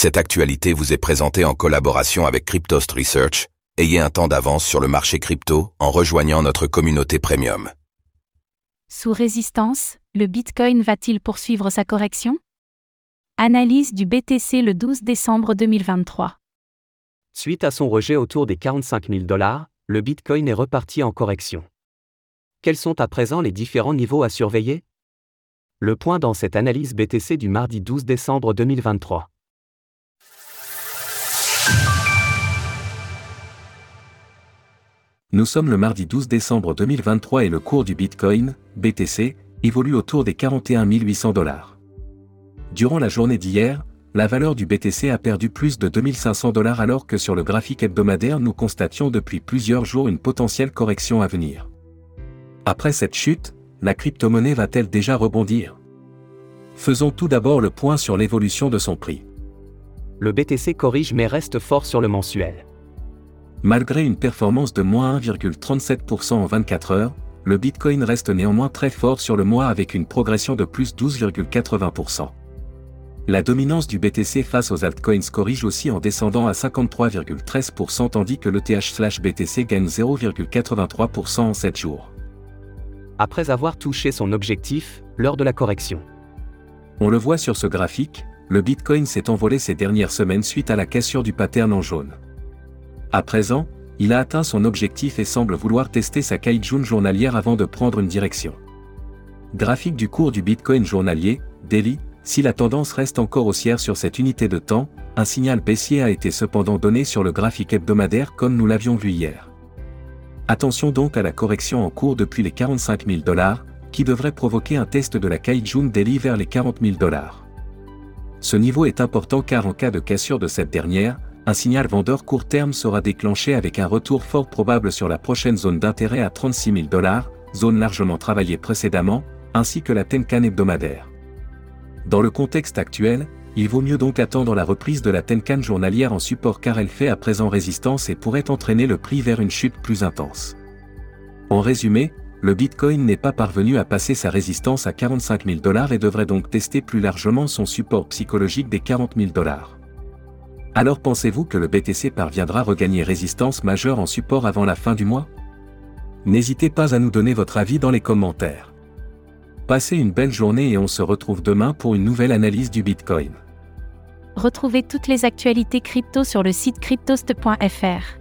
Cette actualité vous est présentée en collaboration avec Cryptost Research. Ayez un temps d'avance sur le marché crypto en rejoignant notre communauté premium. Sous résistance, le Bitcoin va-t-il poursuivre sa correction? Analyse du BTC le 12 décembre 2023. Suite à son rejet autour des 45 000 dollars, le Bitcoin est reparti en correction. Quels sont à présent les différents niveaux à surveiller? Le point dans cette analyse BTC du mardi 12 décembre 2023. Nous sommes le mardi 12 décembre 2023 et le cours du Bitcoin, BTC, évolue autour des 41 800 dollars. Durant la journée d'hier, la valeur du BTC a perdu plus de 2500 dollars alors que sur le graphique hebdomadaire nous constations depuis plusieurs jours une potentielle correction à venir. Après cette chute, la crypto-monnaie va-t-elle déjà rebondir? Faisons tout d'abord le point sur l'évolution de son prix. Le BTC corrige mais reste fort sur le mensuel. Malgré une performance de moins 1,37% en 24 heures, le Bitcoin reste néanmoins très fort sur le mois avec une progression de plus 12,80%. La dominance du BTC face aux altcoins corrige aussi en descendant à 53,13% tandis que l'ETH/BTC gagne 0,83% en 7 jours. Après avoir touché son objectif, l'heure de la correction. On le voit sur ce graphique, le Bitcoin s'est envolé ces dernières semaines suite à la cassure du pattern en jaune. À présent, il a atteint son objectif et semble vouloir tester sa Kaijun journalière avant de prendre une direction. Graphique du cours du Bitcoin journalier, daily, si la tendance reste encore haussière sur cette unité de temps, un signal baissier a été cependant donné sur le graphique hebdomadaire comme nous l'avions vu hier. Attention donc à la correction en cours depuis les 45 000 dollars, qui devrait provoquer un test de la Kaijun daily vers les 40 000 dollars. Ce niveau est important car en cas de cassure de cette dernière, un signal vendeur court terme sera déclenché avec un retour fort probable sur la prochaine zone d'intérêt à 36 000 dollars, zone largement travaillée précédemment, ainsi que la Tenkan hebdomadaire. Dans le contexte actuel, il vaut mieux donc attendre la reprise de la Tenkan journalière en support car elle fait à présent résistance et pourrait entraîner le prix vers une chute plus intense. En résumé, le Bitcoin n'est pas parvenu à passer sa résistance à 45 000 dollars et devrait donc tester plus largement son support psychologique des 40 000 dollars. Alors pensez-vous que le BTC parviendra à regagner résistance majeure en support avant la fin du mois? N'hésitez pas à nous donner votre avis dans les commentaires. Passez une belle journée et on se retrouve demain pour une nouvelle analyse du Bitcoin. Retrouvez toutes les actualités crypto sur le site cryptost.fr.